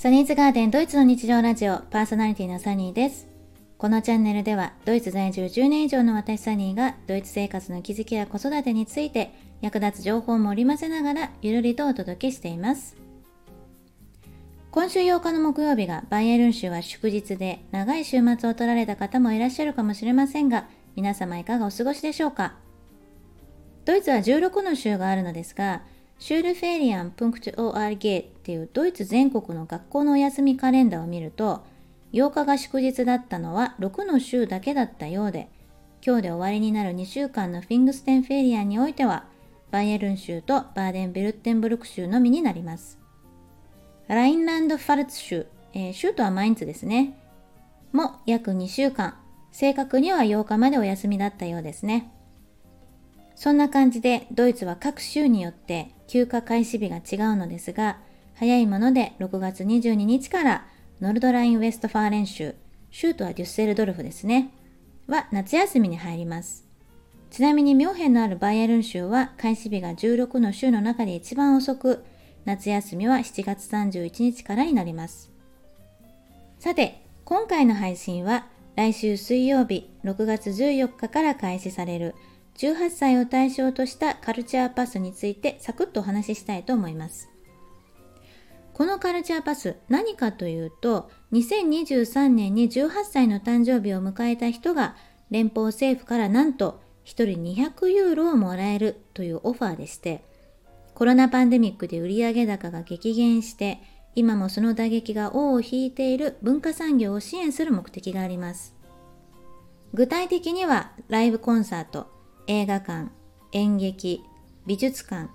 サニーズガーデンドイツの日常ラジオパーソナリティのサニーです。このチャンネルではドイツ在住10年以上の私サニーがドイツ生活の気づきや子育てについて役立つ情報も織り交ぜながらゆるりとお届けしています。今週8日の木曜日がバイエルン州は祝日で長い週末を取られた方もいらっしゃるかもしれませんが皆様いかがお過ごしでしょうか？ドイツは16の州があるのですがシュールフェリアン・プンクト ORG っていうドイツ全国の学校のお休みカレンダーを見ると8日が祝日だったのは6の州だけだったようで今日で終わりになる2週間のフィングステンフェリアンにおいてはバイエルン州とバーデン・ベルッテンブルク州のみになります。ラインランド・ファルツ州、えー、州都はマインツですね。も約2週間正確には8日までお休みだったようですね。そんな感じでドイツは各州によって休暇開始日が違うのですが、早いもので6月22日からノルドライン・ウェストファーレン州、州都はデュッセルドルフですね、は夏休みに入ります。ちなみにミュンヘンのあるバイエルン州は開始日が16の州の中で一番遅く、夏休みは7月31日からになります。さて、今回の配信は来週水曜日6月14日から開始される18歳を対象としたカルチャーパスについてサクッとお話ししたいと思います。このカルチャーパス何かというと2023年に18歳の誕生日を迎えた人が連邦政府からなんと1人200ユーロをもらえるというオファーでしてコロナパンデミックで売上高が激減して今もその打撃が尾を引いている文化産業を支援する目的があります具体的にはライブコンサート映画館、演劇、美術館、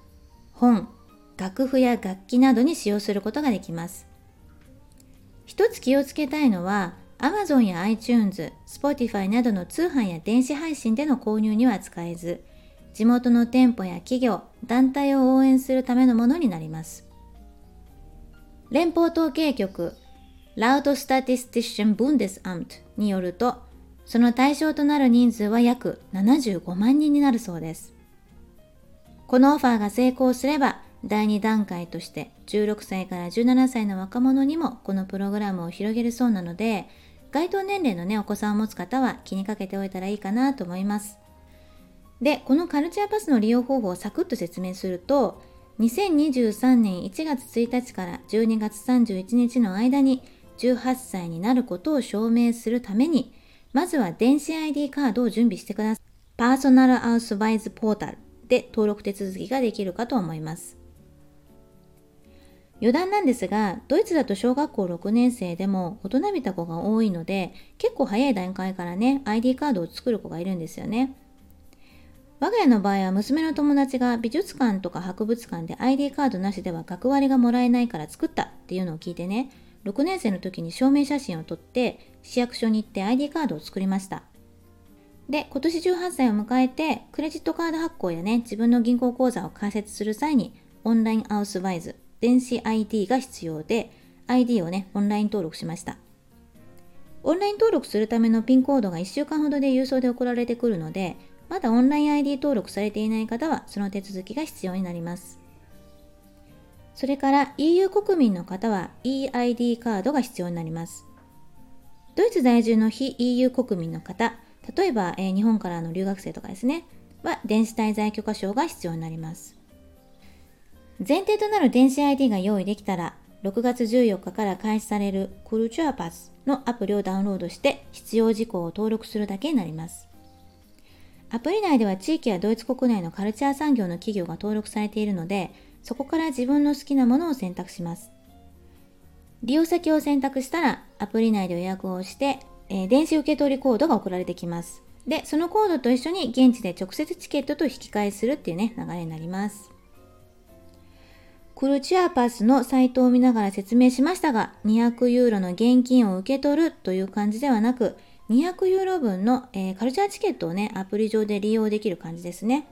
本、楽譜や楽器などに使用することができます。一つ気をつけたいのは、Amazon や iTunes、Spotify などの通販や電子配信での購入には使えず、地元の店舗や企業、団体を応援するためのものになります。連邦統計局 Laut Statistischen Bundesamt によると、その対象となる人数は約75万人になるそうです。このオファーが成功すれば、第2段階として16歳から17歳の若者にもこのプログラムを広げるそうなので、該当年齢のね、お子さんを持つ方は気にかけておいたらいいかなと思います。で、このカルチャーパスの利用方法をサクッと説明すると、2023年1月1日から12月31日の間に18歳になることを証明するために、まずは電子 ID カードを準備してください。パーソナルアウスバイズポータルで登録手続きができるかと思います。余談なんですが、ドイツだと小学校6年生でも大人びた子が多いので、結構早い段階からね、ID カードを作る子がいるんですよね。我が家の場合は娘の友達が美術館とか博物館で ID カードなしでは学割がもらえないから作ったっていうのを聞いてね、6年生の時に証明写真を撮って市役所に行って ID カードを作りました。で、今年18歳を迎えてクレジットカード発行やね、自分の銀行口座を開設する際にオンラインアウスバイズ、電子 ID が必要で ID をね、オンライン登録しました。オンライン登録するためのピンコードが1週間ほどで郵送で送られてくるので、まだオンライン ID 登録されていない方はその手続きが必要になります。それから EU 国民の方は EID カードが必要になります。ドイツ在住の非 EU 国民の方、例えば、えー、日本からの留学生とかですね、は電子滞在許可証が必要になります。前提となる電子 ID が用意できたら、6月14日から開始されるクルチュアパスのアプリをダウンロードして必要事項を登録するだけになります。アプリ内では地域やドイツ国内のカルチャー産業の企業が登録されているので、そこから自分の好きなものを選択します。利用先を選択したら、アプリ内で予約をして、えー、電子受け取りコードが送られてきます。で、そのコードと一緒に現地で直接チケットと引き換えするっていうね、流れになります。クルチュアパスのサイトを見ながら説明しましたが、200ユーロの現金を受け取るという感じではなく、200ユーロ分の、えー、カルチャーチケットをね、アプリ上で利用できる感じですね。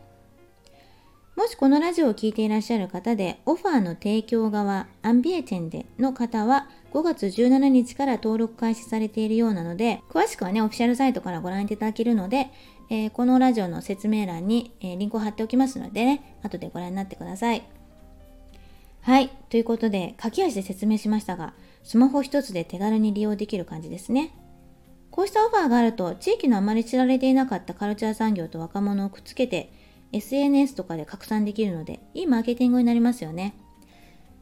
もしこのラジオを聴いていらっしゃる方で、オファーの提供側、アンビエテンでの方は、5月17日から登録開始されているようなので、詳しくはね、オフィシャルサイトからご覧いただけるので、えー、このラジオの説明欄に、えー、リンクを貼っておきますのでね、後でご覧になってください。はい。ということで、駆け足で説明しましたが、スマホ一つで手軽に利用できる感じですね。こうしたオファーがあると、地域のあまり知られていなかったカルチャー産業と若者をくっつけて、SNS とかで拡散できるので、いいマーケティングになりますよね。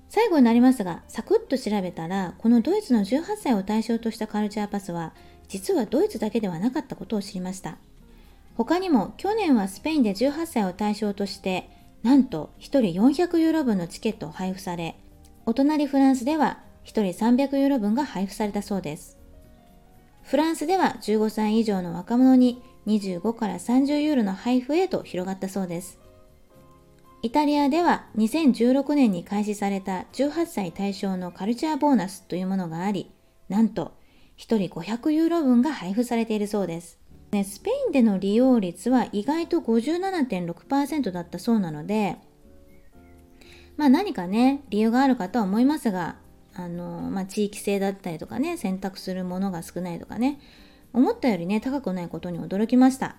最後になりますが、サクッと調べたら、このドイツの18歳を対象としたカルチャーパスは、実はドイツだけではなかったことを知りました。他にも、去年はスペインで18歳を対象として、なんと1人400ユーロ分のチケットを配布され、お隣フランスでは1人300ユーロ分が配布されたそうです。フランスでは15歳以上の若者に25から30ユーロの配布へと広がったそうです。イタリアでは2016年に開始された18歳対象のカルチャーボーナスというものがあり、なんと1人500ユーロ分が配布されているそうです。ね、スペインでの利用率は意外と57.6%だったそうなので、まあ何かね、理由があるかとは思いますが、あの、まあ地域性だったりとかね、選択するものが少ないとかね、思ったよりね、高くないことに驚きました。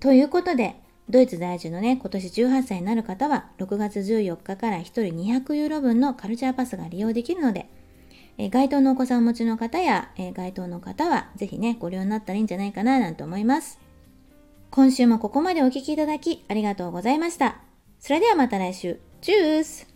ということで、ドイツ在住のね、今年18歳になる方は、6月14日から1人200ユーロ分のカルチャーパスが利用できるので、え該当のお子さんをお持ちの方や、え該当の方は、ぜひね、ご利用になったらいいんじゃないかな、なんて思います。今週もここまでお聴きいただき、ありがとうございました。それではまた来週。チュース